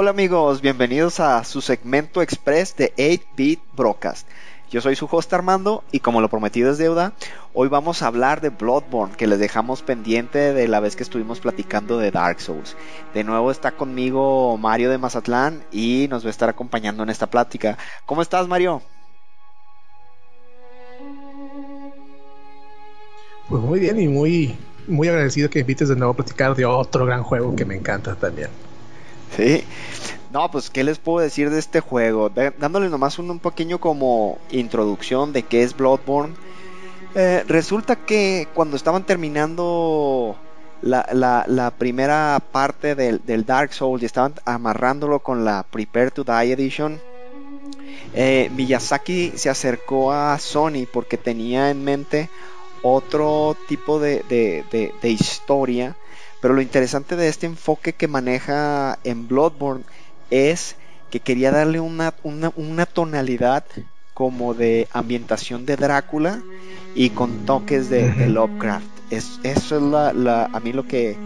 Hola amigos, bienvenidos a su segmento express de 8-Bit Broadcast. Yo soy su host Armando y como lo prometido es deuda, hoy vamos a hablar de Bloodborne que les dejamos pendiente de la vez que estuvimos platicando de Dark Souls. De nuevo está conmigo Mario de Mazatlán y nos va a estar acompañando en esta plática. ¿Cómo estás Mario? Pues muy bien y muy, muy agradecido que invites de nuevo a platicar de otro gran juego que me encanta también. Sí. No, pues, ¿qué les puedo decir de este juego? dándole nomás un, pequeño como introducción de qué es Bloodborne. Eh, resulta que cuando estaban terminando la, primera parte del, Dark Souls y estaban amarrándolo con la Prepare to Die Edition, eh, Miyazaki se acercó a Sony porque tenía en mente otro tipo de, de historia pero lo interesante de este enfoque que maneja en Bloodborne es que quería darle una, una, tonalidad como de ambientación de Drácula y con toques de, Lovecraft. Es, eso es la, a mí lo que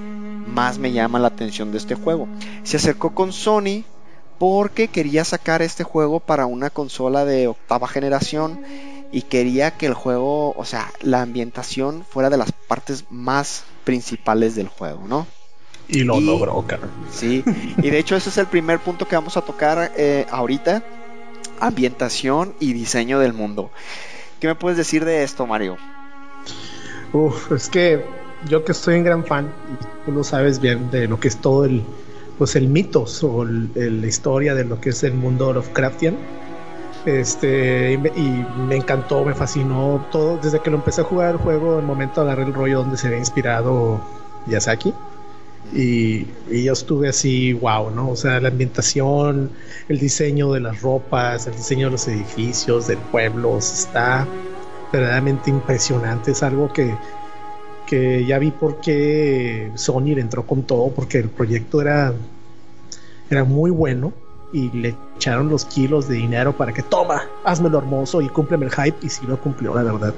más me llama la atención de este juego. Se acercó con Sony porque quería sacar este juego para una consola de octava generación y quería que el juego, o sea, la ambientación fuera de las partes más principales del juego, ¿no? Y lo logró, cara. Sí, y de hecho ese es el primer punto que vamos a tocar eh, ahorita, ambientación y diseño del mundo. ¿Qué me puedes decir de esto, Mario? Uf, es que yo que soy un gran fan, y tú lo sabes bien, de lo que es todo el, pues el mitos o la historia de lo que es el mundo Lovecraftian este, y me, encantó, me fascinó todo. Desde que lo empecé a jugar el juego, el momento agarré el rollo donde se había inspirado Yasaki. Y, yo estuve así, wow, ¿no? O sea, la ambientación, el diseño de las ropas, el diseño de los edificios, del pueblo, está verdaderamente impresionante. Es algo que, que ya vi por qué Sony le entró con todo, porque el proyecto era, era muy bueno y le echaron los kilos de dinero para que toma, hazmelo hermoso y cúmpleme el hype y si lo cumplió, la verdad.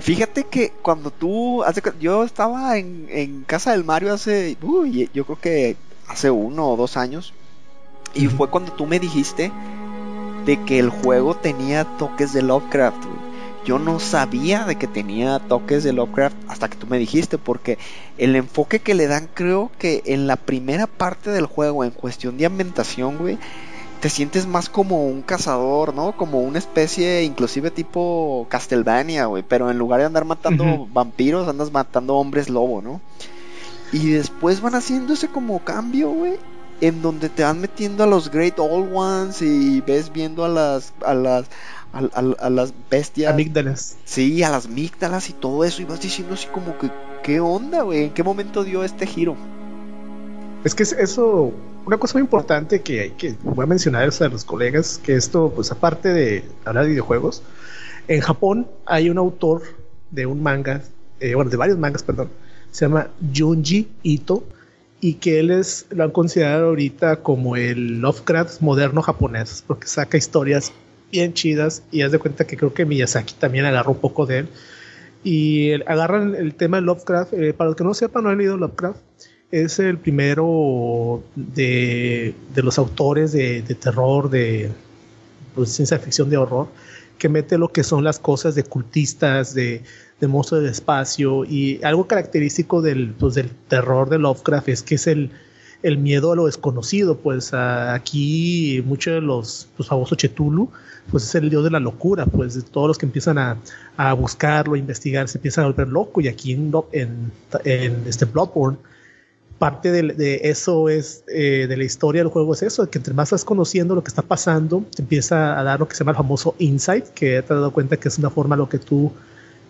Fíjate que cuando tú, hace, yo estaba en, casa del Mario hace, uy, yo creo que hace uno o dos años, y fue cuando tú me dijiste de que el juego tenía toques de Lovecraft. Yo no sabía de que tenía toques de Lovecraft hasta que tú me dijiste, porque el enfoque que le dan, creo que en la primera parte del juego, en cuestión de ambientación, güey, te sientes más como un cazador, ¿no? Como una especie, inclusive tipo Castlevania, güey, pero en lugar de andar matando vampiros, andas matando hombres lobo, ¿no? Y después van haciendo ese como cambio, güey, en donde te van metiendo a los Great Old Ones y ves viendo a las a las a, las bestias. Amígdalas. Sí, a las amígdalas y todo eso. Y vas diciendo así como que, ¿qué onda, güey? ¿En qué momento dio este giro? Es que eso, una cosa muy importante que que, voy a mencionar a los colegas, que esto, pues aparte de hablar de videojuegos, en Japón hay un autor de un manga, eh, bueno, de varios mangas, perdón, se llama Junji Ito, y que él es, lo han considerado ahorita como el Lovecraft moderno japonés, porque saca historias bien chidas y haz de cuenta que creo que Miyazaki también agarró un poco de él. Y agarran el tema de Lovecraft. Eh, para los que no sepan, no han leído Lovecraft. Es el primero de, de los autores de, de terror, de pues, ciencia ficción, de horror, que mete lo que son las cosas de cultistas, de, de monstruos del espacio. Y algo característico del, pues, del terror de Lovecraft es que es el, el miedo a lo desconocido. Pues aquí muchos de los, los famosos Chetulu pues es el dios de la locura, pues todos los que empiezan a, a buscarlo, a investigar, se empiezan a volver loco y aquí en, en, este Bloodborne, parte de, eso es, eh, de la historia del juego es eso, que entre más estás conociendo lo que está pasando, te empieza a dar lo que se llama el famoso insight, que te has dado cuenta que es una forma en lo que tú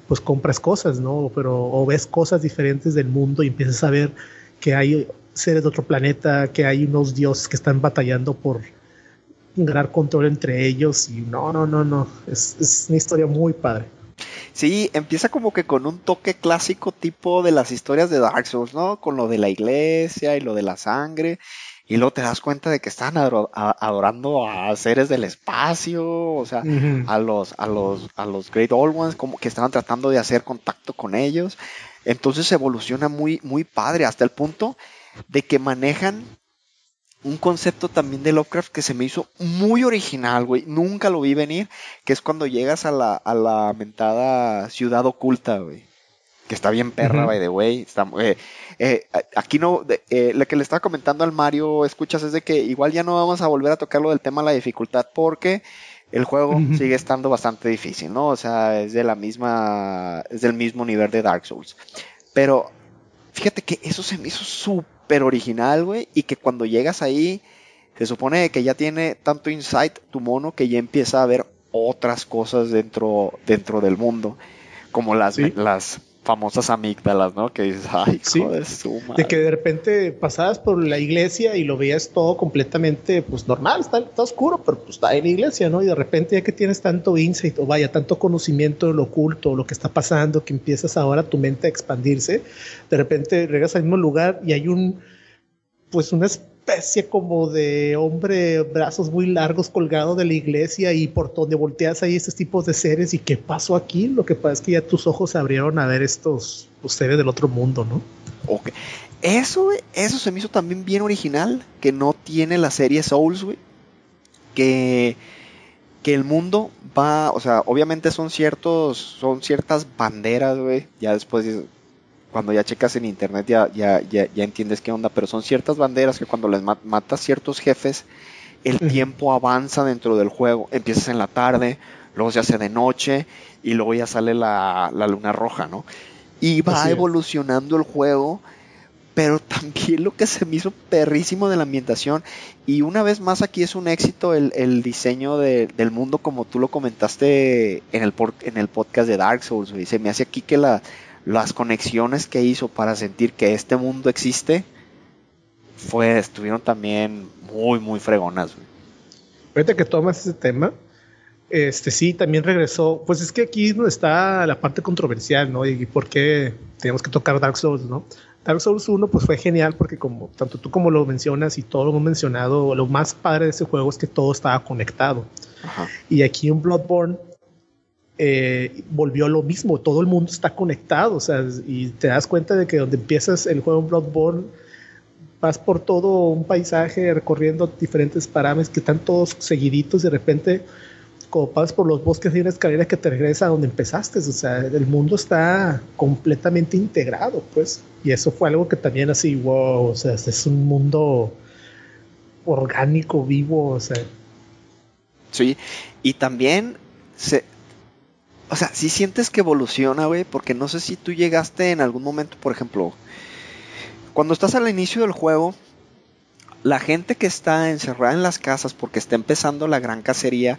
pues compras cosas, ¿no? Pero, o ves cosas diferentes del mundo y empiezas a ver que hay seres de otro planeta, que hay unos dioses que están batallando por gran control entre ellos y no, no, no, no, es, es una historia muy padre. Sí, empieza como que con un toque clásico tipo de las historias de Dark Souls, ¿no? Con lo de la iglesia y lo de la sangre. Y luego te das cuenta de que están adorando a seres del espacio, o sea, a los, a los, a los Great Old Ones, como que estaban tratando de hacer contacto con ellos. Entonces evoluciona muy, muy padre, hasta el punto de que manejan un concepto también de Lovecraft que se me hizo muy original, güey. Nunca lo vi venir, que es cuando llegas a la, a la mentada ciudad oculta, güey. Que está bien perra, by the way. Está, eh, eh, aquí no, eh, lo que le estaba comentando al Mario, escuchas, es de que igual ya no vamos a volver a tocar lo del tema de la dificultad porque el juego sigue estando bastante difícil, ¿no? O sea, es de la misma, es del mismo nivel de Dark Souls. Pero fíjate que eso se me hizo súper original, güey, y que cuando llegas ahí, se supone que ya tiene tanto insight tu mono que ya empieza a ver otras cosas dentro, dentro del mundo, como las, las famosas amígdalas, ¿no? Que dices, ay, sí, de De que de repente pasabas por la iglesia y lo veías todo completamente, pues normal, está, oscuro, pero pues está en la iglesia, ¿no? Y de repente ya que tienes tanto insight, o vaya, tanto conocimiento de lo oculto, lo que está pasando, que empiezas ahora tu mente a expandirse, de repente regresas al mismo lugar y hay un, pues una especie como de hombre, brazos muy largos colgado de la iglesia y por donde volteas ahí estos tipos de seres y qué pasó aquí, lo que pasa es que ya tus ojos se abrieron a ver estos pues, seres del otro mundo, ¿no? Ok. Eso, eso se me hizo también bien original, que no tiene la serie Souls, güey. Que, que el mundo va, o sea, obviamente son ciertos, son ciertas banderas, güey. Ya después cuando ya checas en internet ya, ya, ya, ya entiendes qué onda, pero son ciertas banderas que cuando les matas ciertos jefes, el tiempo avanza dentro del juego. Empiezas en la tarde, luego se hace de noche y luego ya sale la, luna roja, ¿no? Y va evolucionando el juego, pero también lo que se me hizo perrísimo de la ambientación. Y una vez más aquí es un éxito el, diseño del mundo como tú lo comentaste en el, en el podcast de Dark Souls. Y se me hace aquí que la, las conexiones que hizo para sentir que este mundo existe fue estuvieron también muy muy fregonas. Ahorita que tomas ese tema, este sí también regresó, pues es que aquí no está la parte controversial, ¿no? Y por qué tenemos que tocar Dark Souls, ¿no? Dark Souls 1 pues fue genial porque como tanto tú como lo mencionas y todo lo hemos mencionado, lo más padre de ese juego es que todo estaba conectado. Y aquí en Bloodborne eh, volvió lo mismo, todo el mundo está conectado, o sea, y te das cuenta de que donde empiezas el juego Bloodborne, vas por todo un paisaje recorriendo diferentes parámetros que están todos seguiditos, de repente, como pasas por los bosques, hay una escalera que te regresa a donde empezaste, o sea, el mundo está completamente integrado, pues, y eso fue algo que también así, wow, o sea, es un mundo orgánico, vivo, o sea. Sí, y también se, o sea, si sientes que evoluciona, güey, porque no sé si tú llegaste en algún momento, por ejemplo, cuando estás al inicio del juego, la gente que está encerrada en las casas porque está empezando la gran cacería,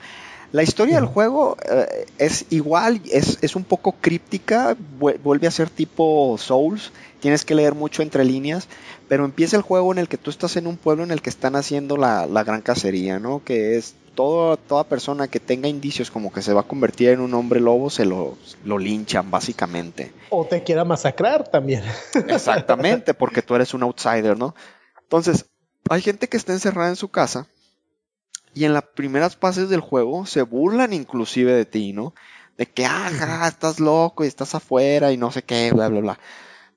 la historia del juego eh, es igual, es, es, un poco críptica, vuelve a ser tipo Souls, tienes que leer mucho entre líneas, pero empieza el juego en el que tú estás en un pueblo en el que están haciendo la, la gran cacería, ¿no? Que es toda persona que tenga indicios como que se va a convertir en un hombre lobo, se lo, lo linchan básicamente. O te quiera masacrar también. Exactamente, porque tú eres un outsider, ¿no? Entonces, hay gente que está encerrada en su casa y en las primeras fases del juego se burlan inclusive de ti, ¿no? De que, ah, estás loco y estás afuera y no sé qué, bla, bla, bla.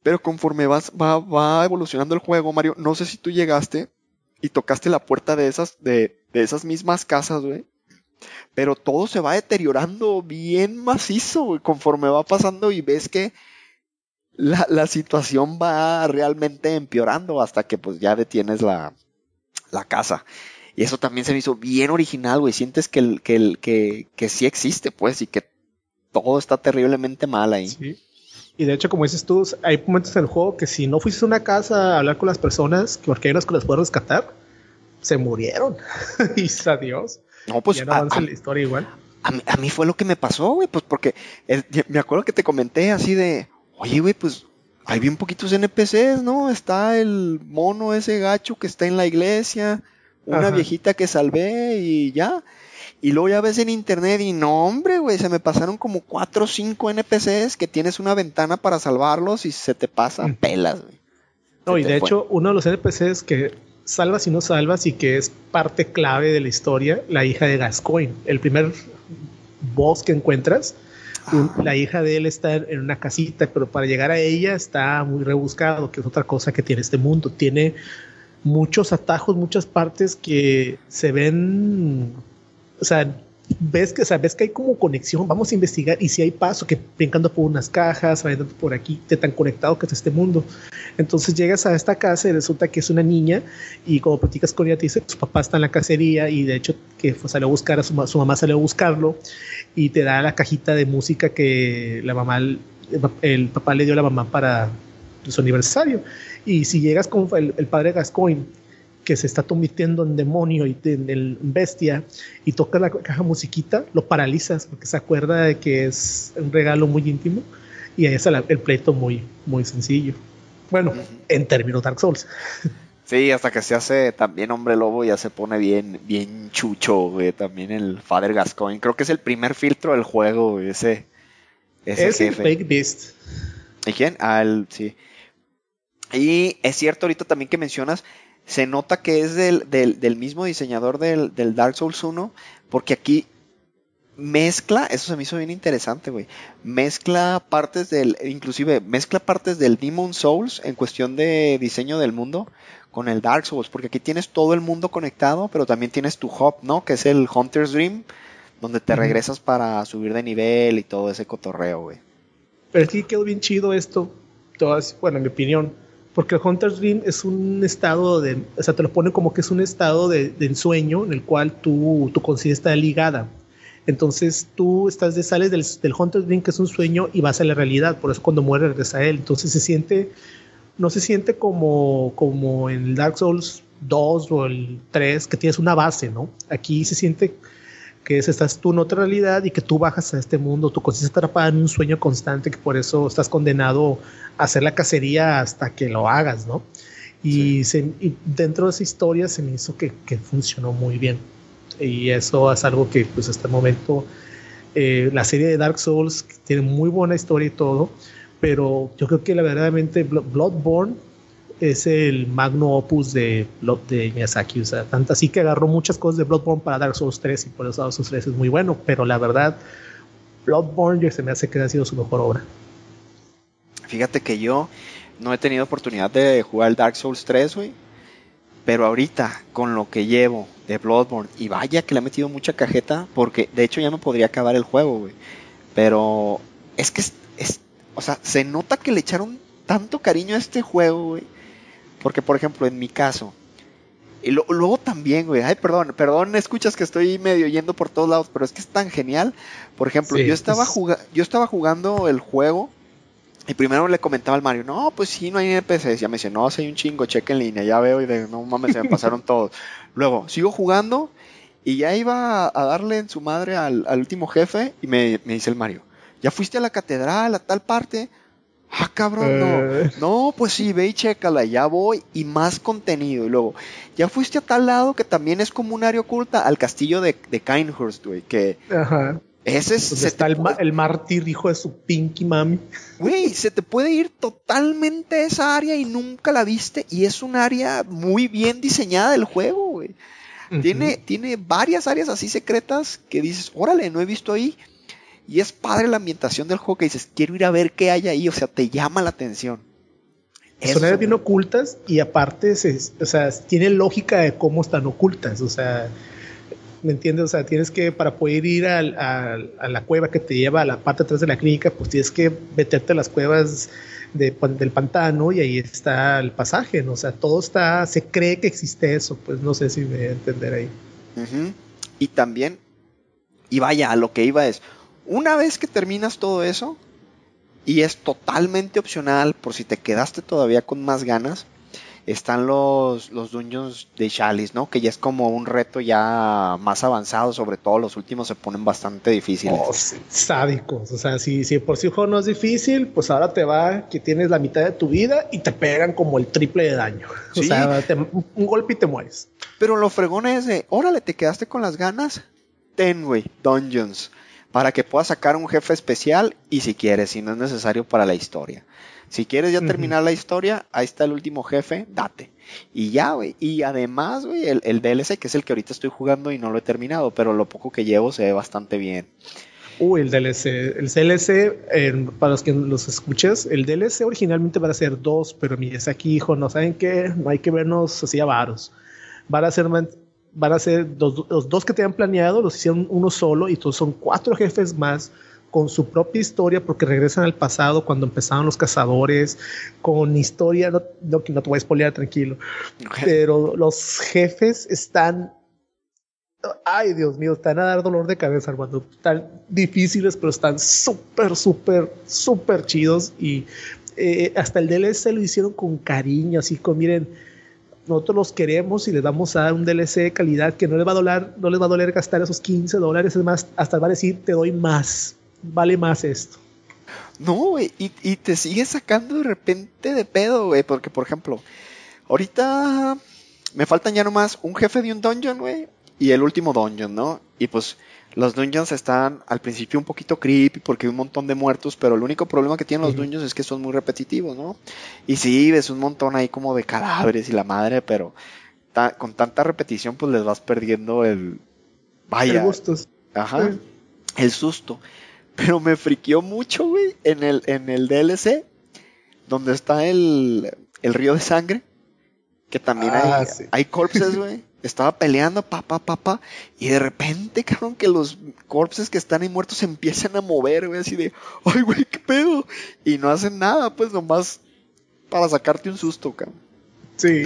Pero conforme vas, va, va evolucionando el juego, Mario, no sé si tú llegaste y tocaste la puerta de esas, de, esas mismas casas, güey. Pero todo se va deteriorando bien macizo, güey, conforme va pasando y ves que la, la, situación va realmente empeorando hasta que pues ya detienes la, la casa. Y eso también se me hizo bien original, güey. Sientes que, el, que, que, que sí existe, pues, y que todo está terriblemente mal ahí. Sí. Y de hecho, como dices tú, hay momentos en el juego que si no fuiste a una casa a hablar con las personas, porque hay unas que las puedes rescatar, se murieron. y adiós. No, pues. Ya no avanza la historia igual. A mí, fue lo que me pasó, güey, pues porque me acuerdo que te comenté así de, oye, güey, pues hay bien poquitos NPCs, ¿no? Está el mono ese gacho que está en la iglesia, una viejita que salvé y ya. Y luego ya ves en internet y no, hombre, güey, se me pasaron como cuatro o cinco NPCs que tienes una ventana para salvarlos y se te pasan mm. pelas, güey. No, y de hecho, uno de los NPCs que salvas y no salvas y que es parte clave de la historia, la hija de Gascoigne. El primer boss que encuentras, ah. la hija de él está en una casita, pero para llegar a ella está muy rebuscado, que es otra cosa que tiene este mundo. Tiene muchos atajos, muchas partes que se ven, o sea, ves que, sabes que hay como conexión, vamos a investigar y si hay paso, que brincando por unas cajas, brincando por aquí, te tan conectado que es este mundo. Entonces llegas a esta casa y resulta que es una niña y como platicas con ella te dice, su papá está en la cacería y de hecho que salió a buscar a su, su mamá salió a buscarlo y te da la cajita de música que la mamá, el, papá le dio a la mamá para su aniversario. Y si llegas con el, el padre Gascoigne que se está convirtiendo en demonio y en, bestia y toca la caja musiquita, lo paralizas porque se acuerda de que es un regalo muy íntimo y ahí está el pleito muy, muy sencillo. Bueno, en términos Dark Souls. Sí, hasta que se hace también hombre lobo ya se pone bien, bien chucho, También el Father Gascoigne. Creo que es el primer filtro del juego, ese, ese es el Fake Beast. ¿Y quién? Ah, sí. Y es cierto ahorita también que mencionas se nota que es del, mismo diseñador del, Dark Souls 1, porque aquí mezcla, eso se me hizo bien interesante, güey. Mezcla partes del, inclusive mezcla partes del Demon Souls en cuestión de diseño del mundo con el Dark Souls, porque aquí tienes todo el mundo conectado, pero también tienes tu hub, ¿no? Que es el Hunter's Dream, donde te regresas para subir de nivel y todo ese cotorreo, güey. Pero sí quedó bien chido esto, todas, bueno, en mi opinión porque el Hunter's Dream es un estado de, o sea, te lo pone como que es un estado de, ensueño en el cual tu, tu conciencia está ligada. Entonces tú estás de, sales del, del Hunter's Dream, que es un sueño, y vas a la realidad. Por eso cuando muere regresa a él. Entonces se siente, no se siente como, como en el Dark Souls 2 o el 3, que tienes una base, ¿no? Aquí se siente que es, estás tú en otra realidad y que tú bajas a este mundo, tu conciencia está atrapada en un sueño constante que por eso estás condenado a hacer la cacería hasta que lo hagas, ¿no? Y, dentro de esa historia se me hizo que, funcionó muy bien. Y eso es algo que pues hasta el momento eh, la serie de Dark Souls tiene muy buena historia y todo, pero yo creo que la verdaderamente Bloodborne es el magno opus de, de Miyazaki. O sea, tanto así que agarró muchas cosas de Bloodborne para Dark Souls 3 y por eso Dark Souls 3 es muy bueno. Pero la verdad, Bloodborne ya se me hace que ha sido su mejor obra. Fíjate que yo no he tenido oportunidad de jugar Dark Souls 3, güey. Pero ahorita, con lo que llevo de Bloodborne, y vaya que le he metido mucha cajeta, porque de hecho ya me podría acabar el juego, güey. Pero es que es, o sea, se nota que le echaron tanto cariño a este juego, güey porque, por ejemplo, en mi caso, y luego también, güey, ay, perdón, perdón, escuchas que estoy medio yendo por todos lados, pero es que es tan genial. Por ejemplo, yo, estaba yo estaba jugando el juego y primero le comentaba al Mario, no, pues sí, no hay NPCs. Ya me dice, no, si hay un chingo, cheque en línea, ya veo y de, no mames, se me pasaron todos. Luego, sigo jugando y ya iba a darle en su madre al, último jefe y me, me dice el Mario, ya fuiste a la catedral, a tal parte. Ah, cabrón, no. Eh. No, pues sí, ve y chécala, ya voy y más contenido. Y luego, ya fuiste a tal lado que también es como un área oculta al castillo de, de Kinehurst, güey, que... Ajá. Ese es... Se está el, el, mártir hijo de su pinky mami. Güey, se te puede ir totalmente esa área y nunca la viste y es un área muy bien diseñada del juego, güey. tiene, tiene varias áreas así secretas que dices, órale, no he visto ahí y es padre la ambientación del juego que dices, quiero ir a ver qué hay ahí, o sea, te llama la atención. Son áreas bien ocultas y aparte, o sea, tiene lógica de cómo están ocultas, o sea, ¿me entiendes? O sea, tienes que, para poder ir a, la cueva que te lleva a la parte atrás de la clínica, pues tienes que meterte a las cuevas del pantano y ahí está el pasaje, ¿no? O sea, todo está, se cree que existe eso, pues no sé si me voy a entender ahí. Y también, y vaya, a lo que iba es, una vez que terminas todo eso, y es totalmente opcional por si te quedaste todavía con más ganas, están los, los dungeons de Chalice, ¿no? Que ya es como un reto ya más avanzado, sobre todo los últimos se ponen bastante difíciles. Oh, sádicos, o sea, si, si por sí el juego no es difícil, pues ahora te va que tienes la mitad de tu vida y te pegan como el triple de daño. O sea, un golpe y te mueres. Pero lo fregón es de, órale, te quedaste con las ganas, ten, güey, dungeons para que puedas sacar un jefe especial y si quieres, si no es necesario para la historia. Si quieres ya terminar la historia, ahí está el último jefe, date. Y ya, güey. Y además, güey, el, DLC, que es el que ahorita estoy jugando y no lo he terminado, pero lo poco que llevo se ve bastante bien. Uy, el DLC. El DLC, para los que los escuches, el DLC originalmente van a ser dos, pero aquí hijo, no saben qué, no hay que vernos así a varos. Van a ser, van a ser los dos que tenían planeado, los hicieron uno solo, y todos son cuatro jefes más con su propia historia, porque regresan al pasado cuando empezaron los cazadores, con historia, no, no, no te voy a spoilear, tranquilo, pero los jefes están Ay, Dios mío, están a dar dolor de cabeza, hermano. Están difíciles, pero están súper, súper, súper chidos. Y eh, hasta el DLC lo hicieron con cariño, así como, miren, nosotros los queremos y les vamos a dar un DLC de calidad que no les va a doler, no les va a doler gastar esos 15 dólares. Es más, hasta va a decir, te doy más, vale más esto. No, güey, y, y te sigue sacando de repente de pedo, güey, porque, por ejemplo, ahorita me faltan ya nomás un jefe de un dungeon, güey, y el último dungeon, ¿no? Y pues los dungeons están al principio un poquito creepy porque hay un montón de muertos, pero el único problema que tienen los dungeons es que son muy repetitivos, ¿no? Y sí, ves un montón ahí como de cadáveres y la madre, pero con tanta repetición pues les vas perdiendo el... Vaya. El Ajá. El susto. Pero me friqueó mucho, güey, en el, en el DLC, donde está el, el río de sangre, que también hay, ah, hay corpses, güey estaba peleando, papá, papá, y de repente, cabrón, que los corpses que están ahí muertos se empiezan a mover, güey, así de, ay, güey, qué pedo. Y no hacen nada, pues nomás para sacarte un susto, cabrón. Sí.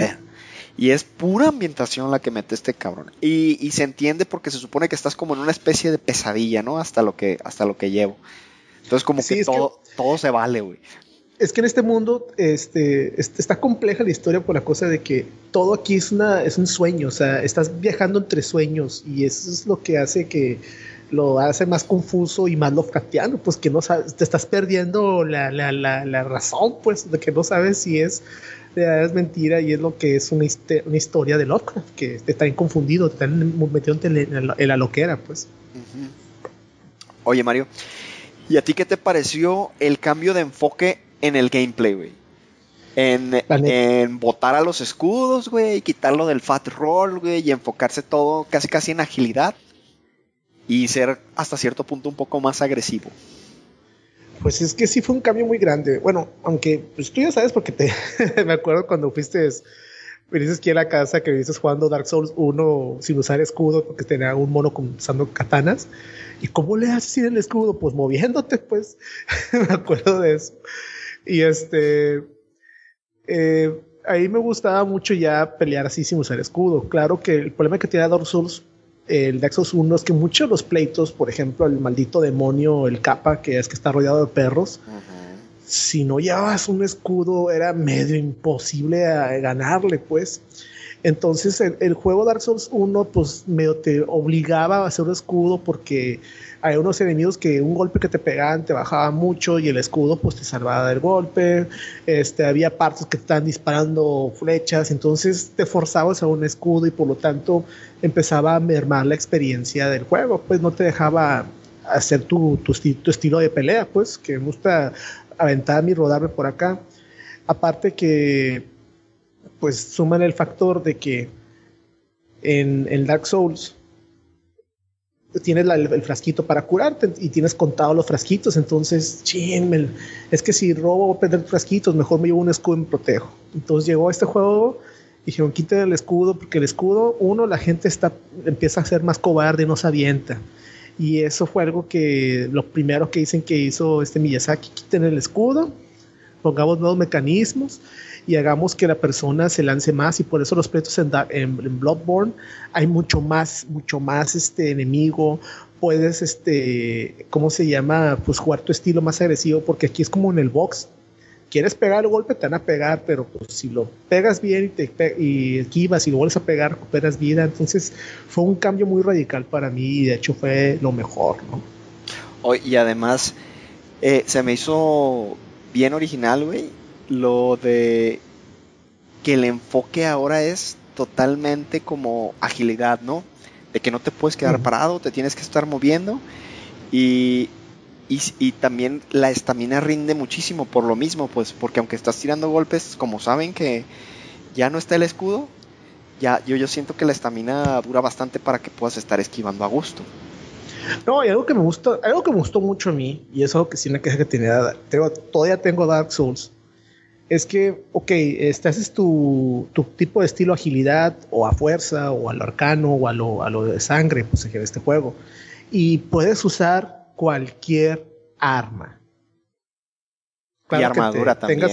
Y es pura ambientación la que mete este cabrón. Y, y, se entiende porque se supone que estás como en una especie de pesadilla, ¿no? Hasta lo que, hasta lo que llevo. Entonces como que todo, todo se vale, güey es que en este mundo este, está compleja la historia por la cosa de que todo aquí es, una, es un sueño, o sea, estás viajando entre sueños y eso es lo que hace que lo hace más confuso y más Lovecraftiano, pues que no sabes, te estás perdiendo la, la, la, razón, pues, de que no sabes si es, es mentira y es lo que es una, una historia de Lovecraft, que te están confundido, te están metiendo en la, en la loquera, pues. Oye, Mario, ¿y a ti qué te pareció el cambio de enfoque en el gameplay, güey. En, en, botar a los escudos, güey, y quitarlo del fat roll, güey, y enfocarse todo casi casi en agilidad. Y ser hasta cierto punto un poco más agresivo. Pues es que sí fue un cambio muy grande. Bueno, aunque pues tú ya sabes porque te me acuerdo cuando fuiste dices aquí a la casa que viste jugando Dark Souls 1 sin usar escudo porque tenía un mono usando katanas. ¿Y cómo le haces sin el escudo? Pues moviéndote, pues. me acuerdo de eso. Y este. Eh, ahí me gustaba mucho ya pelear así sin usar escudo. Claro que el problema que tiene Dark Souls, el Dark Souls 1, es que muchos de los pleitos, por ejemplo, el maldito demonio, el capa, que es que está rodeado de perros, si no llevabas un escudo era medio imposible ganarle, pues. Entonces el, juego Dark Souls 1 pues medio te obligaba a hacer un escudo porque hay unos enemigos que un golpe que te pegaban te bajaba mucho y el escudo pues te salvaba del golpe. Este, había partes que te estaban disparando flechas, entonces te forzaba a un escudo y por lo tanto empezaba a mermar la experiencia del juego, pues no te dejaba hacer tu, tu, tu estilo de pelea, pues que me gusta aventarme y rodarme por acá. Aparte que pues suman el factor de que en, el Dark Souls tienes el, frasquito para curarte y tienes contado los frasquitos, entonces, ching, es que si robo o perder frasquitos, mejor me llevo un escudo y me protejo. Entonces llegó este juego dijeron, quiten el escudo, porque el escudo, uno, la gente está, empieza a ser más cobarde y no se avienta. Y eso fue algo que lo primero que dicen que hizo este Miyazaki, quiten el escudo, pongamos nuevos mecanismos y hagamos que la persona se lance más y por eso los pleitos en, en, Bloodborne hay mucho más, mucho más este enemigo, puedes este, ¿cómo se llama? Pues jugar tu estilo más agresivo porque aquí es como en el box. Quieres pegar el golpe, te van a pegar, pero pues, si lo pegas bien y, te y esquivas y lo vuelves a pegar, recuperas vida. Entonces fue un cambio muy radical para mí y de hecho fue lo mejor, ¿no? y además eh, se me hizo bien original, güey, lo de que el enfoque ahora es totalmente como agilidad, ¿no? De que no te puedes quedar parado, te tienes que estar moviendo y, y, también la estamina rinde muchísimo por lo mismo, pues porque aunque estás tirando golpes, como saben que ya no está el escudo, ya yo, yo siento que la estamina dura bastante para que puedas estar esquivando a gusto. No, y algo que me gusta, algo que me gustó mucho a mí, y es algo que sí una queja que tenía, tengo, todavía tengo Dark Souls, es que, ok, este, haces tu, tu, tipo de estilo agilidad, o a fuerza, o a lo arcano, o a lo, a lo de sangre, pues en este juego. Y puedes usar cualquier arma. y armadura también.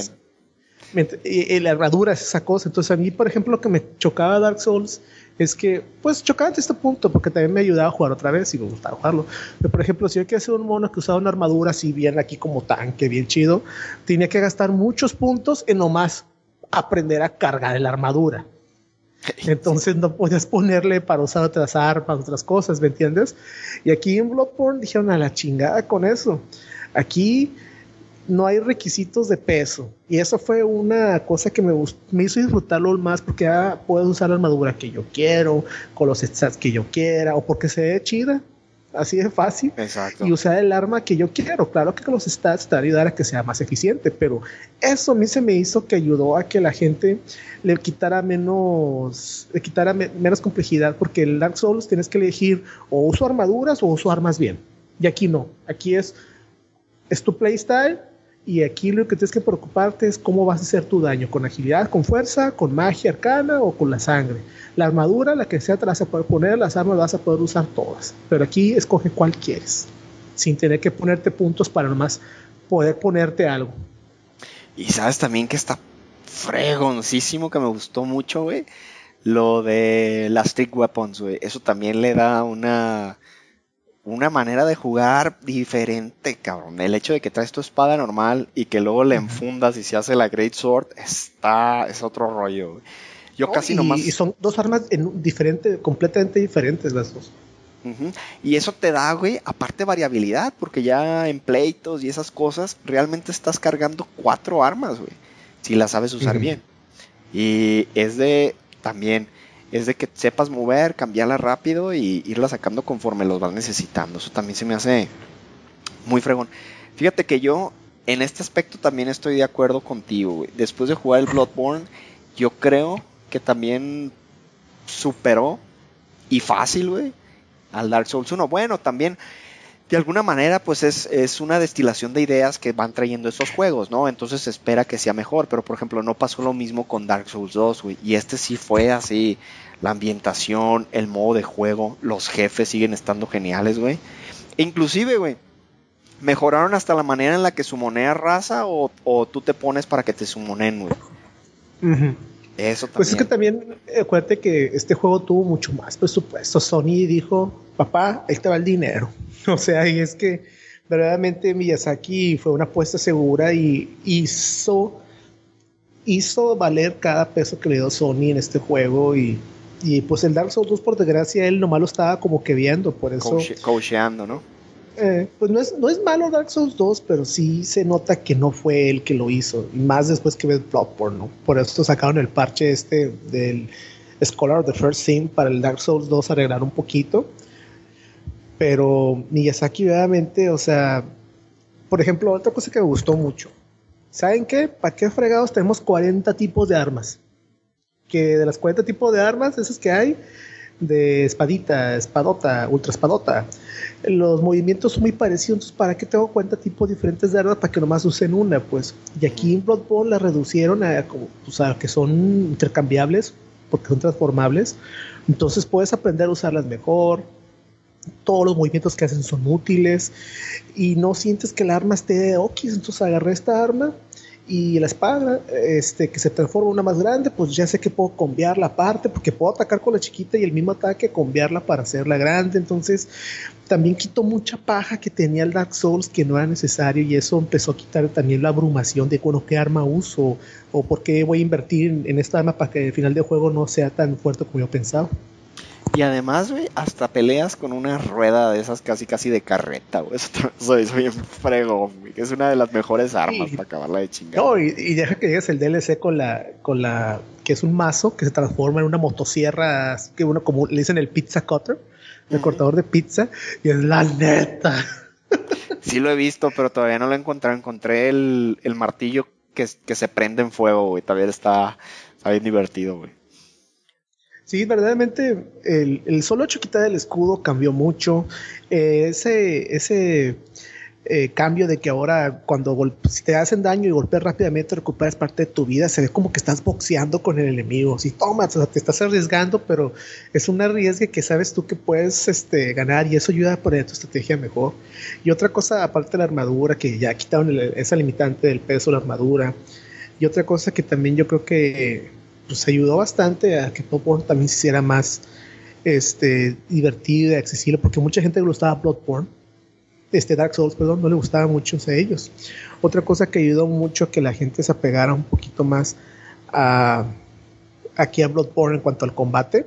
y, la armadura es esa cosa. Entonces, a mí, por ejemplo, lo que me chocaba Dark Souls es que, pues, chocaba hasta este punto, porque también me ayudaba a jugar otra vez y me gustaba jugarlo. Pero, por ejemplo, si yo quería hacer un mono que usaba una armadura así bien aquí como tanque, bien chido, tenía que gastar muchos puntos en nomás aprender a cargar la armadura. Entonces no podías ponerle para usar otras armas, otras cosas, ¿me entiendes? Y aquí en Bloodborne dijeron a la chingada con eso. Aquí no hay requisitos de peso. Y eso fue una cosa que me, me hizo disfrutarlo más porque ya puedo usar la armadura que yo quiero, con los stats que yo quiera, o porque se ve chida. Así de fácil. Exacto. Y usar el arma que yo quiero. Claro que con los stats te va a ayudar a que sea más eficiente, pero eso a mí se me hizo que ayudó a que la gente le quitara menos, le quitara menos complejidad, porque en Dark Souls tienes que elegir o uso armaduras o uso armas bien. Y aquí no. Aquí es, es tu playstyle y aquí lo que tienes que preocuparte es cómo vas a hacer tu daño, con agilidad, con fuerza, con magia arcana o con la sangre. La armadura, la que sea, te la vas a poder poner, las armas vas a poder usar todas. Pero aquí escoge cuál quieres, sin tener que ponerte puntos para nomás poder ponerte algo. Y sabes también que está fregoncísimo, que me gustó mucho, güey. Lo de las stick weapons, güey. Eso también le da una una manera de jugar diferente, cabrón. El hecho de que traes tu espada normal y que luego le enfundas y se hace la Great Sword, está, es otro rollo. Yo casi y, nomás. Y son dos armas en diferente, completamente diferentes las dos. Y eso te da, güey, aparte variabilidad, porque ya en pleitos y esas cosas, realmente estás cargando cuatro armas, güey, si las sabes usar bien. Y es de también es de que sepas mover, cambiarla rápido y irla sacando conforme los vas necesitando. Eso también se me hace muy fregón. Fíjate que yo en este aspecto también estoy de acuerdo contigo. Después de jugar el Bloodborne, yo creo que también superó y fácil, güey, al Dark Souls 1. Bueno, también de alguna manera, pues es, es, una destilación de ideas que van trayendo esos juegos, ¿no? Entonces se espera que sea mejor, pero por ejemplo, no pasó lo mismo con Dark Souls 2, güey. Y este sí fue así la ambientación, el modo de juego, los jefes siguen estando geniales, güey. Inclusive, güey, mejoraron hasta la manera en la que sumonea raza o, o tú te pones para que te sumonen, güey. Eso también. Pues es que también, acuérdate que este juego tuvo mucho más presupuesto. Sony dijo, papá, ahí te va el dinero. O sea, y es que verdaderamente Miyazaki fue una apuesta segura y hizo, hizo valer cada peso que le dio Sony en este juego y y pues el Dark Souls 2, por desgracia, él nomás lo estaba como que viendo, por eso. cocheando, ¿no? Eh, pues no es, no es malo Dark Souls 2, pero sí se nota que no fue él que lo hizo. Y más después que ves Bloodborne, ¿no? Por eso sacaron el parche este del Scholar of the First Sin para el Dark Souls 2 arreglar un poquito. Pero Miyazaki, obviamente, o sea, por ejemplo, otra cosa que me gustó mucho. ¿Saben qué? ¿Para qué fregados tenemos 40 tipos de armas? que de las 40 tipos de armas, esas que hay, de espadita, espadota, ultra espadota, los movimientos son muy parecidos, ¿para qué tengo 40 tipos diferentes de armas para que nomás usen una? Pues, y aquí en Bloodborne la reducieron a, o que son intercambiables, porque son transformables, entonces puedes aprender a usarlas mejor, todos los movimientos que hacen son útiles. Y no sientes que el arma esté de okis, entonces agarré esta arma y la espada este, que se transforma en una más grande, pues ya sé que puedo cambiar la parte, porque puedo atacar con la chiquita y el mismo ataque cambiarla para hacerla grande. Entonces, también quitó mucha paja que tenía el Dark Souls que no era necesario y eso empezó a quitar también la abrumación de, bueno, qué arma uso o por qué voy a invertir en, en esta arma para que el final del juego no sea tan fuerte como yo pensaba. Y además, güey, hasta peleas con una rueda de esas casi casi de carreta, güey. Eso es bien fregón, güey. Es una de las mejores armas para acabarla de chingar. No, y, deja que llegues el DLC con la, con la, que es un mazo que se transforma en una motosierra, que uno como le dicen el pizza cutter, el cortador de pizza, y es la neta. Sí lo he visto, pero todavía no lo he encontrado. Encontré el, el martillo que, que se prende en fuego, güey. Todavía está, está bien divertido, güey. Sí, verdaderamente el, solo hecho quitar el escudo cambió mucho. Eh, ese, ese eh, cambio de que ahora cuando si te hacen daño y golpeas rápidamente recuperas parte de tu vida, se ve como que estás boxeando con el enemigo. Si tomas, o sea, te estás arriesgando, pero es un arriesgue que sabes tú que puedes este, ganar y eso ayuda a poner tu estrategia mejor. Y otra cosa, aparte de la armadura, que ya quitaron esa limitante del peso la armadura. Y otra cosa que también yo creo que pues, ayudó bastante a que Bloodborne también se hiciera más este, divertido y accesible, porque mucha gente le gustaba Bloodborne este Dark Souls, perdón, no le gustaba mucho a ellos. Otra cosa que ayudó mucho a que la gente se apegara un poquito más a aquí a Bloodborne en cuanto al combate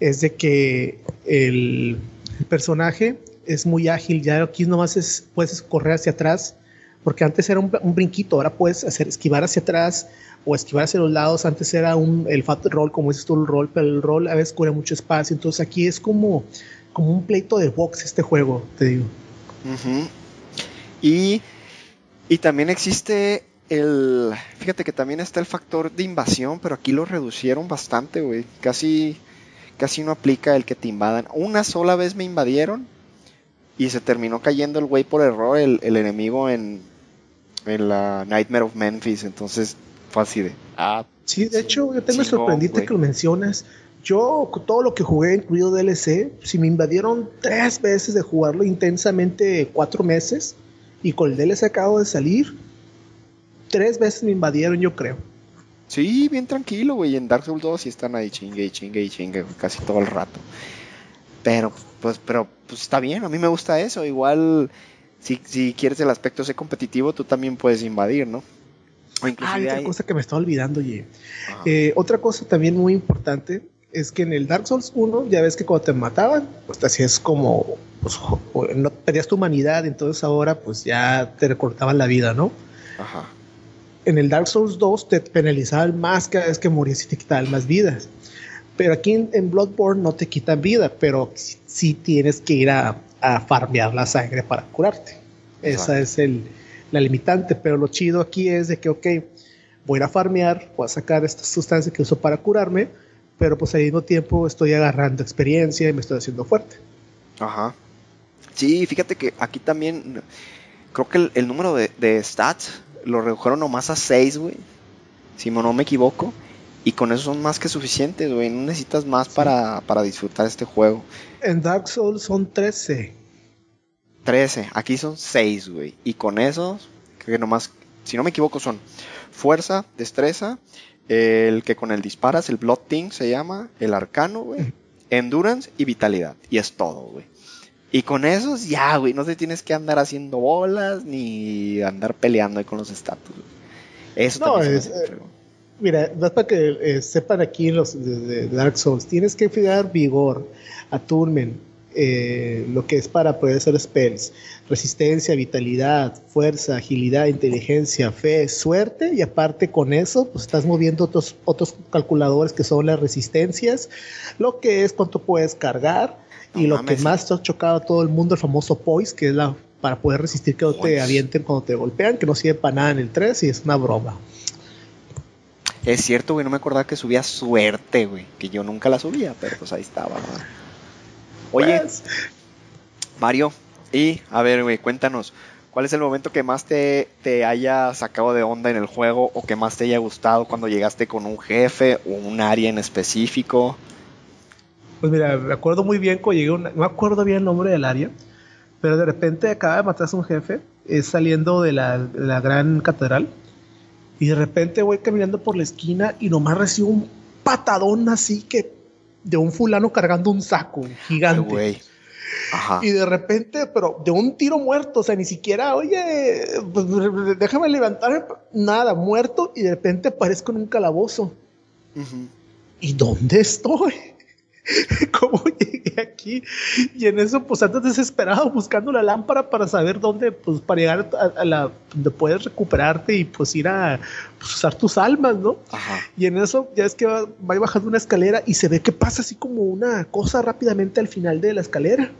es de que el, personaje es muy ágil, ya aquí nomás es, puedes correr hacia atrás, porque antes era un, brinquito, ahora puedes hacer esquivar hacia atrás o esquivar hacia los lados, antes era un, el fat roll, como dices tú, el roll, pero el roll a veces cubre mucho espacio, entonces aquí es como, como un pleito de box este juego, te digo y, y también existe el. Fíjate que también está el factor de invasión, pero aquí lo reducieron bastante, güey. Casi, casi no aplica el que te invadan. Una sola vez me invadieron y se terminó cayendo el güey por error, el, enemigo en, en la Nightmare of Memphis. Entonces fue así de. Ah, sí, de hecho, yo te me sorprendiste que lo mencionas. Yo, todo lo que jugué, incluido DLC, si me invadieron tres veces de jugarlo intensamente cuatro meses, y con el DLC acabo de salir, tres veces me invadieron, yo creo. Sí, bien tranquilo, güey. En Dark Souls 2 sí están ahí chingue y chingue y chingue casi todo el rato. Pero, pues, pero, pues está bien, a mí me gusta eso. Igual, si, si quieres el aspecto ese competitivo, tú también puedes invadir, ¿no? Ah, otra cosa que me estaba olvidando, oye. Eh, otra cosa también muy importante es que en el Dark Souls 1 ya ves que cuando te mataban, pues te hacías como, pues, no perdías tu humanidad, entonces ahora pues ya te recortaban la vida, ¿no? Ajá. En el Dark Souls 2 te penalizaban más cada vez que morías y te quitaban más vidas. Pero aquí en, Bloodborne no te quitan vida, pero sí, tienes que ir a, farmear la sangre para curarte. Esa es el, la limitante, pero lo chido aquí es de que, ok, voy a farmear, voy a sacar esta sustancia que uso para curarme, pero pues al mismo tiempo estoy agarrando experiencia y me estoy haciendo fuerte. Ajá. Sí, fíjate que aquí también creo que el, número de, stats lo redujeron nomás a 6, güey. Si no me equivoco. Y con eso son más que suficientes, güey. No necesitas más para, para disfrutar este juego. En Dark Souls son 13. 13. Aquí son 6, güey. Y con eso, que nomás, si no me equivoco, son fuerza, destreza, el que con el disparas, el Blood Thing se llama, el arcano, güey. Endurance y vitalidad. Y es todo, güey. Y con esos ya, güey, no te tienes que andar haciendo bolas ni andar peleando ahí con los estatus. Eso no, es, eh, Mira, más para que eh, sepan aquí los de, Dark Souls, tienes que fijar vigor, attunement, eh, lo que es para poder hacer spells, resistencia, vitalidad, fuerza, agilidad, inteligencia, fe, suerte y aparte con eso pues estás moviendo otros, otros calculadores que son las resistencias, lo que es cuánto puedes cargar y lo que más te ha chocado a todo el mundo, el famoso poise, que es la para poder resistir que no te avienten cuando te golpean, que no sirve para nada en el 3 y es una broma. Es cierto, güey, no me acordaba que subía suerte, güey, que yo nunca la subía, pero pues ahí estaba. Oye, pues. Mario, y a ver, güey, cuéntanos, ¿cuál es el momento que más te, te haya sacado de onda en el juego o que más te haya gustado cuando llegaste con un jefe o un área en específico? Pues mira, me acuerdo muy bien cuando llegué, no me acuerdo bien el nombre del área, pero de repente acaba de matarse un jefe, es saliendo de la, de la gran catedral, y de repente voy caminando por la esquina y nomás recibo un patadón así que de un fulano cargando un saco gigante. Y de repente, pero de un tiro muerto, o sea, ni siquiera, oye, pues, déjame levantarme, nada, muerto, y de repente aparezco en un calabozo. ¿Y dónde estoy? ¿Cómo llegué aquí? Y en eso, pues andas desesperado buscando la lámpara para saber dónde, pues para llegar a, la donde puedes recuperarte y pues ir a pues, usar tus almas, ¿no? Y en eso ya es que va, va, bajando una escalera y se ve que pasa así como una cosa rápidamente al final de la escalera.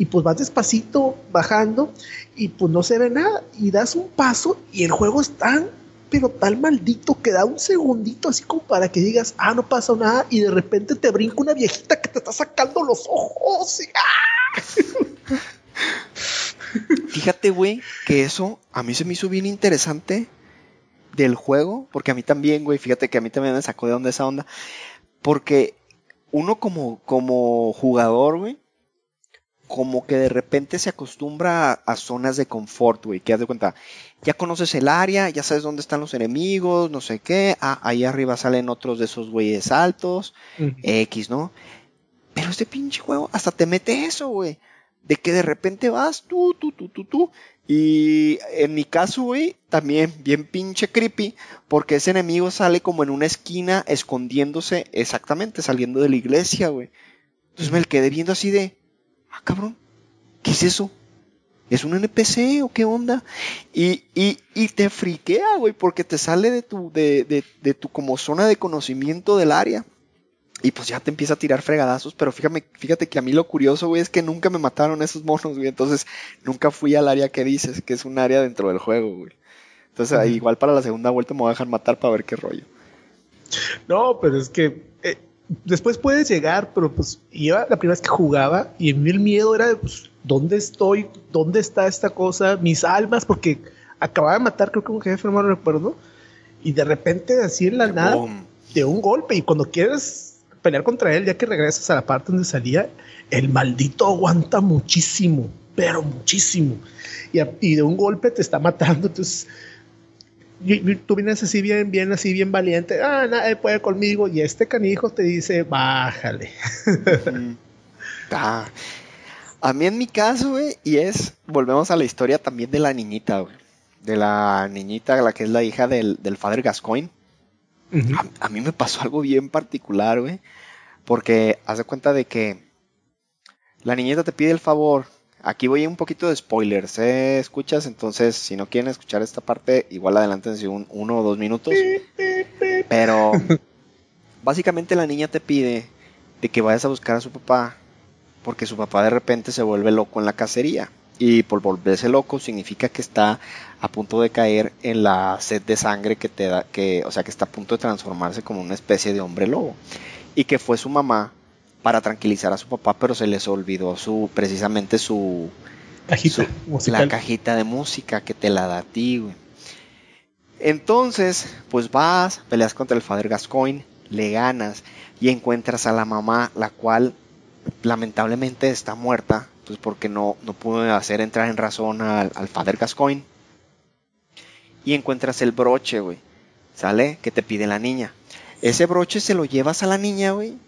Y pues vas despacito bajando y pues no se ve nada. Y das un paso y el juego es tan pero tal maldito que da un segundito así como para que digas, ah, no pasa nada, y de repente te brinca una viejita que te está sacando los ojos. ¡ah! Fíjate, güey, que eso a mí se me hizo bien interesante del juego, porque a mí también, güey, fíjate que a mí también me sacó de onda esa onda, porque uno como, como jugador, güey, como que de repente se acostumbra a, a zonas de confort, güey, que haz de cuenta, ya conoces el área, ya sabes dónde están los enemigos, no sé qué, ah, ahí arriba salen otros de esos güeyes altos. X, ¿no? Pero este pinche juego hasta te mete eso, güey. De que de repente vas tú, tú, tú, tú, tú. Y en mi caso, güey, también bien pinche creepy, porque ese enemigo sale como en una esquina escondiéndose exactamente, saliendo de la iglesia, güey. Entonces me quedé viendo así de, ah, cabrón, ¿qué es eso? ¿Es un NPC o qué onda? Y, y, y te friquea, güey, porque te sale de tu, de, de, de tu como zona de conocimiento del área. Y pues ya te empieza a tirar fregadazos, pero fíjate, fíjate que a mí lo curioso, güey, es que nunca me mataron esos monos, güey. Entonces nunca fui al área que dices, que es un área dentro del juego, güey. Entonces igual para la segunda vuelta me voy a dejar matar para ver qué rollo. No, pero es que eh, después puedes llegar, pero pues yo la primera vez que jugaba y en mí el miedo era, pues, ¿dónde estoy? ¿Dónde está esta cosa? Mis almas, porque acababa de matar, creo que un jefe, no recuerdo, y de repente así en la nada, Boom. de un golpe, y cuando quieres pelear contra él, ya que regresas a la parte donde salía, el maldito aguanta muchísimo, pero muchísimo, y, a- y de un golpe te está matando, entonces tú vienes así bien, bien, así bien valiente. Ah, nadie puede conmigo. Y este canijo te dice, bájale. Mm. Ah. A mí en mi caso, güey, y es, volvemos a la historia también de la niñita, güey. De la niñita, la que es la hija del, del Father Gascoigne. A, a mí me pasó algo bien particular, güey. Porque haz de cuenta de que la niñita te pide el favor. Aquí voy a un poquito de spoilers, ¿eh? Escuchas, entonces si no quieren escuchar esta parte, igual adelántense un, uno o dos minutos. Pero básicamente la niña te pide de que vayas a buscar a su papá porque su papá de repente se vuelve loco en la cacería. Y por volverse loco significa que está a punto de caer en la sed de sangre que te da, que, o sea, que está a punto de transformarse como una especie de hombre lobo. Y que fue su mamá para tranquilizar a su papá, pero se les olvidó su, precisamente su, Cajita su- musical. la cajita de música que te la da a ti, güey. Entonces, pues vas, peleas contra el Father Gascoigne, le ganas y encuentras a la mamá, la cual lamentablemente está muerta, pues porque no, no pudo hacer entrar en razón al, al Father Gascoigne. Y encuentras el broche, güey, ¿sale? Que te pide la niña. Ese broche se lo llevas a la niña, güey.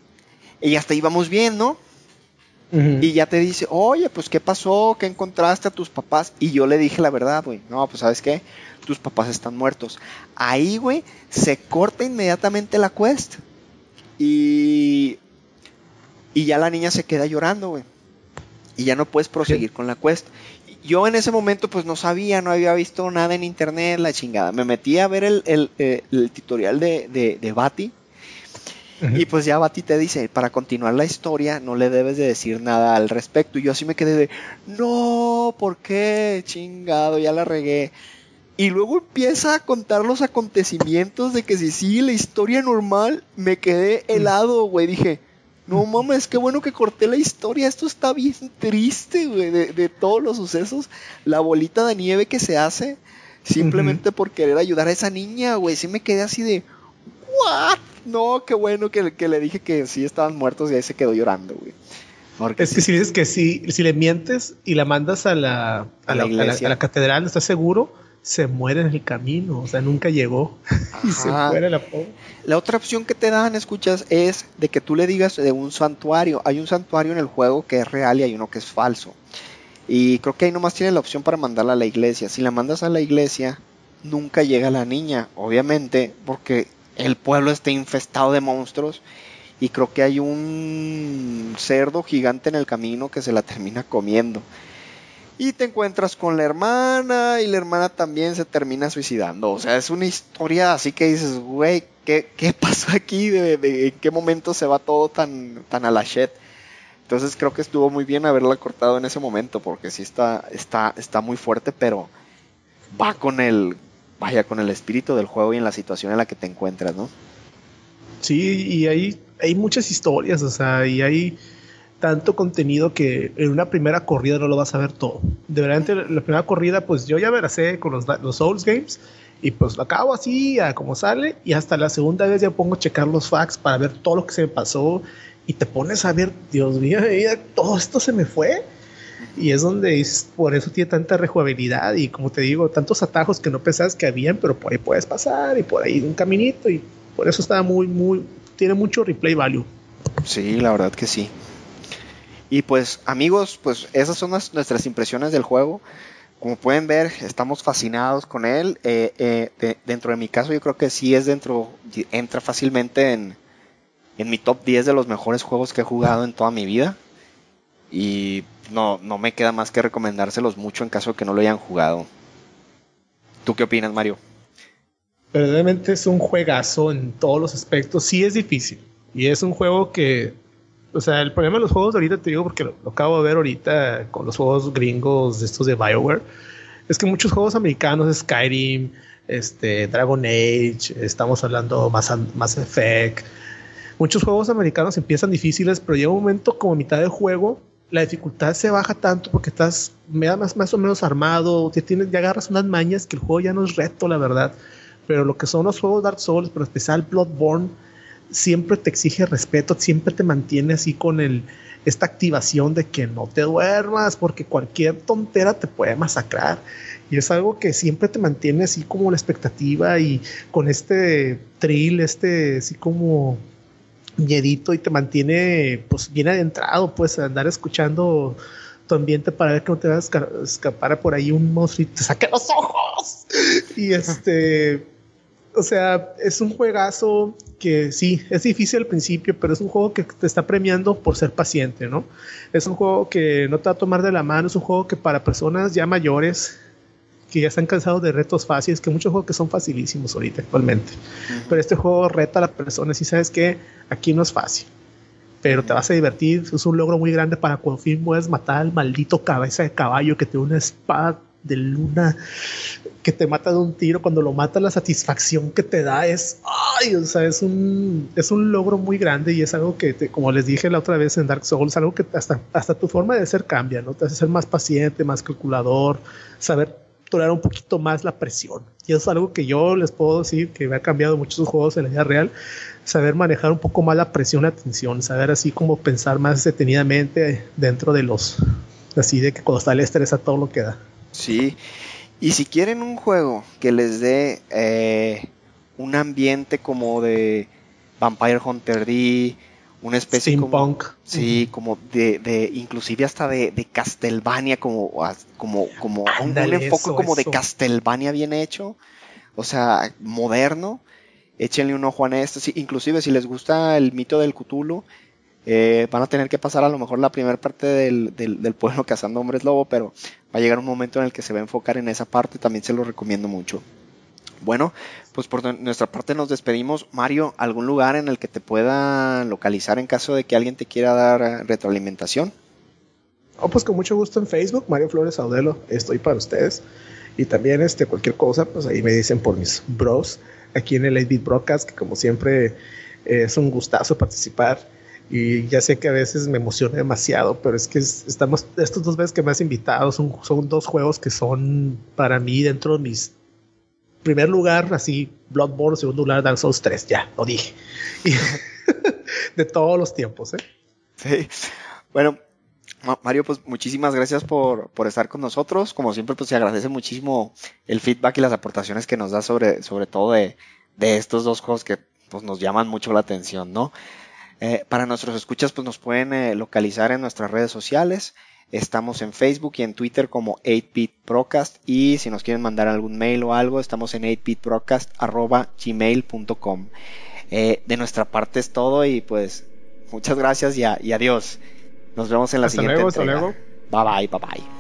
Y hasta íbamos bien, ¿no? Y ya te dice, oye, pues qué pasó, qué encontraste a tus papás. Y yo le dije la verdad, güey. No, pues sabes qué, tus papás están muertos. Ahí, güey, se corta inmediatamente la quest. Y, y ya la niña se queda llorando, güey. Y ya no puedes proseguir con la quest. Yo en ese momento pues no sabía, no había visto nada en internet, la chingada. Me metí a ver el, el, eh, el tutorial de, de, de Bati. Y pues ya Bati te dice, para continuar la historia no le debes de decir nada al respecto. Y yo así me quedé de, no, ¿por qué? Chingado, ya la regué. Y luego empieza a contar los acontecimientos de que si sigue la historia normal, me quedé helado, güey. Dije, no mames, qué bueno que corté la historia. Esto está bien triste, güey, de, de todos los sucesos. La bolita de nieve que se hace simplemente por querer ayudar a esa niña, güey. Sí me quedé así de, ¿what? No, qué bueno que, que le dije que sí estaban muertos y ahí se quedó llorando, güey. Porque Es que si dices que sí, si le mientes y la mandas a la, a A la, la a la- iglesia. a la catedral, ¿estás seguro? Se muere en el camino, o sea, nunca llegó. y se muere la pobre. La otra opción que te dan, escuchas, es de que tú le digas de un santuario. Hay un santuario en el juego que es real y hay uno que es falso. Y creo que ahí nomás tiene la opción para mandarla a la iglesia. Si la mandas a la iglesia, nunca llega la niña, obviamente, porque el pueblo está infestado de monstruos. Y creo que hay un cerdo gigante en el camino que se la termina comiendo. Y te encuentras con la hermana y la hermana también se termina suicidando. O sea, es una historia así que dices, güey, ¿qué, qué pasó aquí? ¿De, de- en qué momento se va todo tan, tan a la shit? Entonces creo que estuvo muy bien haberla cortado en ese momento porque sí está, está, está muy fuerte, pero va con el, vaya, con el espíritu del juego y en la situación en la que te encuentras, ¿no? Sí, y hay, hay muchas historias, o sea, y hay tanto contenido que en una primera corrida no lo vas a ver todo. De verdad, la primera corrida, pues yo ya veré con los, los Souls Games y pues lo acabo así, a como sale, y hasta la segunda vez ya pongo a checar los facts para ver todo lo que se me pasó y te pones a ver, Dios mío, todo esto se me fue. Y es donde por eso tiene tanta rejugabilidad y como te digo, tantos atajos que no pensabas que habían, pero por ahí puedes pasar y por ahí un caminito y por eso está muy, muy, tiene mucho replay value. Sí, la verdad que sí. Y pues amigos, pues esas son nuestras impresiones del juego. Como pueden ver, estamos fascinados con él. Eh, eh, dentro de mi caso, yo creo que sí es dentro, entra fácilmente en, en mi top 10 de los mejores juegos que he jugado en toda mi vida. Y no, no me queda más que recomendárselos mucho en caso de que no lo hayan jugado. ¿Tú qué opinas, Mario? Verdaderamente es un juegazo en todos los aspectos. Sí es difícil. Y es un juego que. O sea, el problema de los juegos de ahorita, te digo, porque lo, acabo de ver ahorita con los juegos gringos de estos de Bioware, es que muchos juegos americanos, Skyrim, este, Dragon Age, estamos hablando más Mass Effect, muchos juegos americanos empiezan difíciles, pero llega un momento como mitad del juego la dificultad se baja tanto porque estás más, más o menos armado, ya, tienes, ya agarras unas mañas que el juego ya no es reto, la verdad. Pero lo que son los juegos Dark Souls, pero especial Bloodborne, siempre te exige respeto, siempre te mantiene así con el, esta activación de que no te duermas porque cualquier tontera te puede masacrar. Y es algo que siempre te mantiene así como la expectativa y con este thrill, este así como miedito y te mantiene pues bien adentrado, pues andar escuchando tu ambiente para ver que no te va a escapar por ahí un monstruo y te saque los ojos. Y este, o sea, es un juegazo que sí, es difícil al principio, pero es un juego que te está premiando por ser paciente, ¿no? Es un juego que no te va a tomar de la mano, es un juego que para personas ya mayores que ya están cansados de retos fáciles, que muchos juegos que son facilísimos ahorita actualmente. Pero este juego reta a la persona, si sabes que aquí no es fácil, pero te vas a divertir, es un logro muy grande para cuando fin puedes matar al maldito cabeza de caballo que tiene una espada de luna que te mata de un tiro, cuando lo mata la satisfacción que te da es, ay, o sea, es un, es un logro muy grande y es algo que, como les dije la otra vez en Dark Souls, algo que hasta, hasta tu forma de ser cambia, ¿no? Te hace ser más paciente, más calculador, saber un poquito más la presión. Y eso es algo que yo les puedo decir que me ha cambiado muchos juegos en la vida real. Saber manejar un poco más la presión, la tensión, saber así como pensar más detenidamente dentro de los. Así de que cuando está el estrés a todo lo que da. Sí. Y si quieren un juego que les dé eh, un ambiente como de Vampire Hunter D, una especie como sí como de, de inclusive hasta de, de Castlevania como como como un, enfoque como de Castlevania bien hecho o sea moderno. Échenle un ojo a esto sí, inclusive si les gusta el mito del Cthulhu eh, van a tener que pasar a lo mejor la primera parte del, del, del, pueblo cazando hombres lobo pero va a llegar un momento en el que se va a enfocar en esa parte también se lo recomiendo mucho bueno, pues por nuestra parte nos despedimos. Mario, ¿algún lugar en el que te pueda localizar en caso de que alguien te quiera dar eh, retroalimentación? Oh, pues con mucho gusto en Facebook, Mario Flores Audelo, estoy para ustedes. Y también este, cualquier cosa, pues ahí me dicen por mis bros, aquí en el 8 Broadcast, que como siempre es un gustazo participar. Y ya sé que a veces me emociona demasiado, pero es que estamos, estos dos veces que me has invitado son dos juegos que son para mí dentro de mis primer lugar, así, Bloodborne, segundo lugar, Dark Souls 3, ya, lo dije. de todos los tiempos, ¿eh? Sí. Bueno, Mario, pues muchísimas gracias por, por, estar con nosotros. Como siempre, pues se agradece muchísimo el feedback y las aportaciones que nos da sobre, sobre todo de, de estos dos juegos que pues, nos llaman mucho la atención, ¿no? Eh, para nuestros escuchas, pues nos pueden eh, localizar en nuestras redes sociales. Estamos en Facebook y en Twitter como 8bit Procast y si nos quieren mandar algún mail o algo, estamos en 8bitprocast.gmail.com. Eh, de nuestra parte es todo y pues muchas gracias y, adiós. Nos vemos en la siguiente entrega. Bye bye, bye bye.